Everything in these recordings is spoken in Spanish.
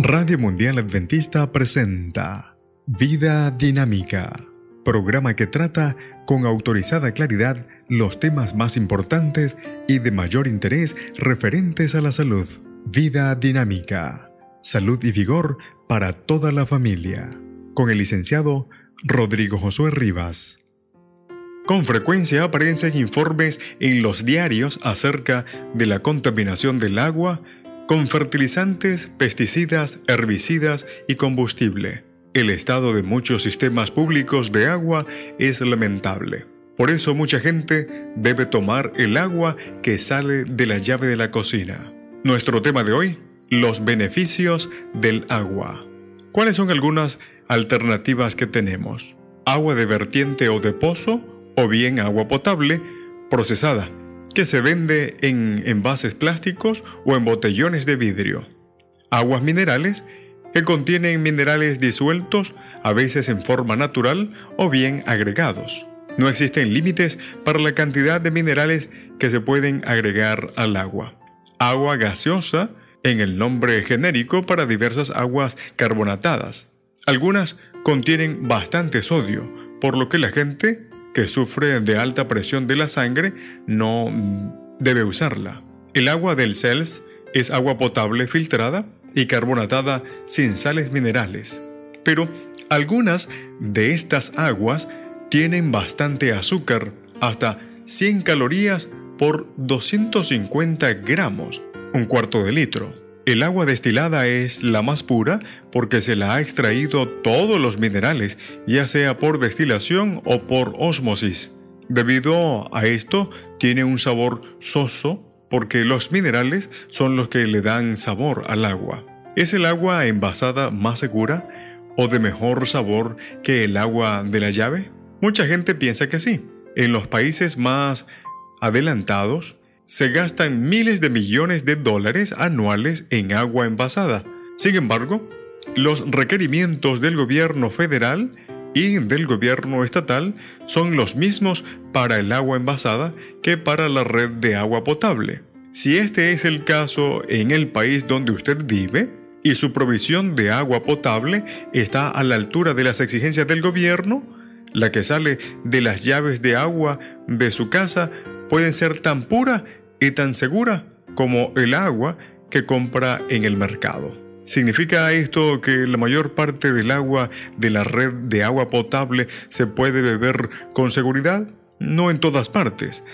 Radio Mundial Adventista presenta Vida Dinámica, programa que trata con autorizada claridad los temas más importantes y de mayor interés referentes a la salud. Vida Dinámica, salud y vigor para toda la familia, con el licenciado Rodrigo Josué Rivas. Con frecuencia aparecen informes en los diarios acerca de la contaminación del agua, con fertilizantes, pesticidas, herbicidas y combustible. El estado de muchos sistemas públicos de agua es lamentable. Por eso mucha gente debe tomar el agua que sale de la llave de la cocina. Nuestro tema de hoy, los beneficios del agua. ¿Cuáles son algunas alternativas que tenemos? Agua de vertiente o de pozo o bien agua potable procesada que se vende en envases plásticos o en botellones de vidrio. Aguas minerales que contienen minerales disueltos, a veces en forma natural o bien agregados. No existen límites para la cantidad de minerales que se pueden agregar al agua. Agua gaseosa, en el nombre genérico para diversas aguas carbonatadas. Algunas contienen bastante sodio, por lo que la gente que sufre de alta presión de la sangre no debe usarla. El agua del CELS es agua potable filtrada y carbonatada sin sales minerales. Pero algunas de estas aguas tienen bastante azúcar, hasta 100 calorías por 250 gramos, un cuarto de litro. El agua destilada es la más pura porque se la ha extraído todos los minerales, ya sea por destilación o por ósmosis. Debido a esto, tiene un sabor soso porque los minerales son los que le dan sabor al agua. ¿Es el agua envasada más segura o de mejor sabor que el agua de la llave? Mucha gente piensa que sí. En los países más adelantados, se gastan miles de millones de dólares anuales en agua envasada. Sin embargo, los requerimientos del gobierno federal y del gobierno estatal son los mismos para el agua envasada que para la red de agua potable. Si este es el caso en el país donde usted vive y su provisión de agua potable está a la altura de las exigencias del gobierno, la que sale de las llaves de agua de su casa puede ser tan pura y tan segura como el agua que compra en el mercado. ¿Significa esto que la mayor parte del agua de la red de agua potable se puede beber con seguridad? No en todas partes.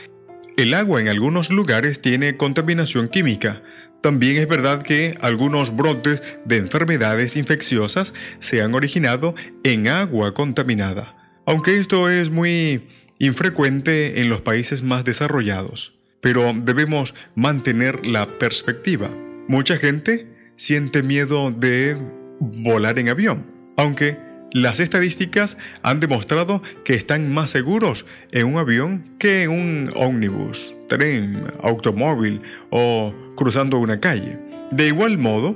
El agua en algunos lugares tiene contaminación química. También es verdad que algunos brotes de enfermedades infecciosas se han originado en agua contaminada, aunque esto es muy infrecuente en los países más desarrollados pero debemos mantener la perspectiva. Mucha gente siente miedo de volar en avión, aunque las estadísticas han demostrado que están más seguros en un avión que en un ómnibus, tren, automóvil o cruzando una calle. De igual modo,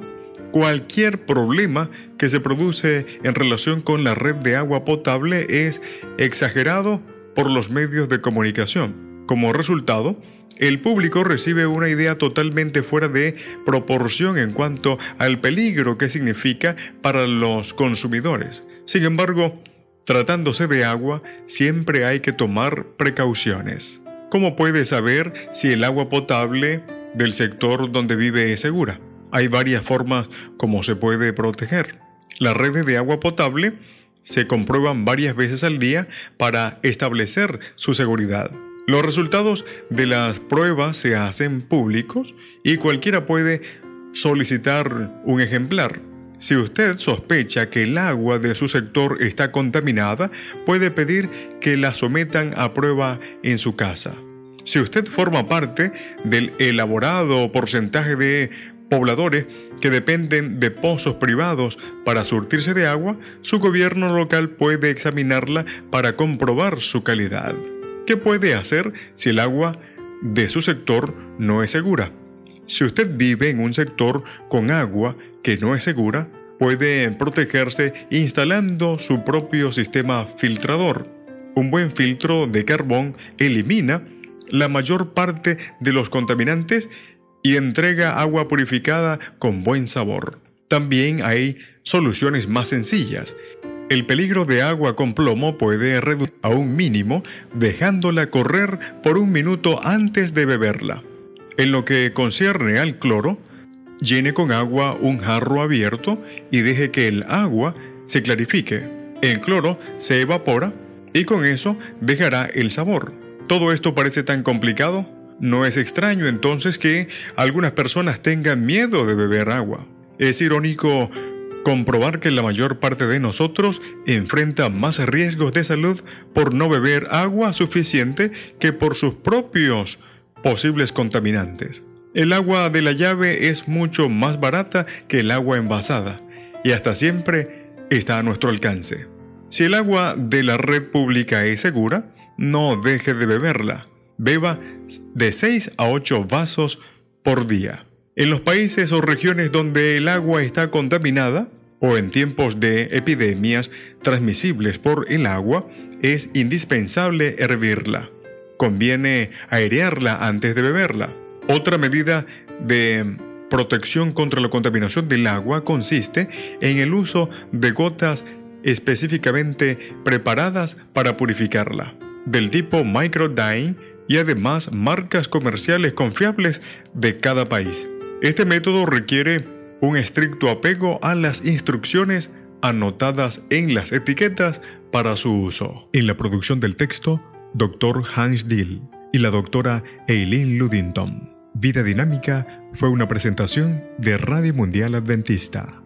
cualquier problema que se produce en relación con la red de agua potable es exagerado por los medios de comunicación. Como resultado, el público recibe una idea totalmente fuera de proporción en cuanto al peligro que significa para los consumidores. Sin embargo, tratándose de agua, siempre hay que tomar precauciones. ¿Cómo puede saber si el agua potable del sector donde vive es segura? Hay varias formas como se puede proteger. Las redes de agua potable se comprueban varias veces al día para establecer su seguridad. Los resultados de las pruebas se hacen públicos y cualquiera puede solicitar un ejemplar. Si usted sospecha que el agua de su sector está contaminada, puede pedir que la sometan a prueba en su casa. Si usted forma parte del elaborado porcentaje de pobladores que dependen de pozos privados para surtirse de agua, su gobierno local puede examinarla para comprobar su calidad. ¿Qué puede hacer si el agua de su sector no es segura? Si usted vive en un sector con agua que no es segura, puede protegerse instalando su propio sistema filtrador. Un buen filtro de carbón elimina la mayor parte de los contaminantes y entrega agua purificada con buen sabor. También hay soluciones más sencillas. El peligro de agua con plomo puede reducir a un mínimo dejándola correr por un minuto antes de beberla. En lo que concierne al cloro, llene con agua un jarro abierto y deje que el agua se clarifique. El cloro se evapora y con eso dejará el sabor. ¿Todo esto parece tan complicado? No es extraño entonces que algunas personas tengan miedo de beber agua. Es irónico comprobar que la mayor parte de nosotros enfrenta más riesgos de salud por no beber agua suficiente que por sus propios posibles contaminantes. El agua de la llave es mucho más barata que el agua envasada y hasta siempre está a nuestro alcance. Si el agua de la red pública es segura, no deje de beberla. Beba de 6 a 8 vasos por día. En los países o regiones donde el agua está contaminada, o en tiempos de epidemias transmisibles por el agua, es indispensable hervirla. Conviene airearla antes de beberla. Otra medida de protección contra la contaminación del agua consiste en el uso de gotas específicamente preparadas para purificarla, del tipo Microdyne y además marcas comerciales confiables de cada país. Este método requiere un estricto apego a las instrucciones anotadas en las etiquetas para su uso. En la producción del texto, Dr. Hans Dill y la doctora Eileen Ludington. Vida Dinámica fue una presentación de Radio Mundial Adventista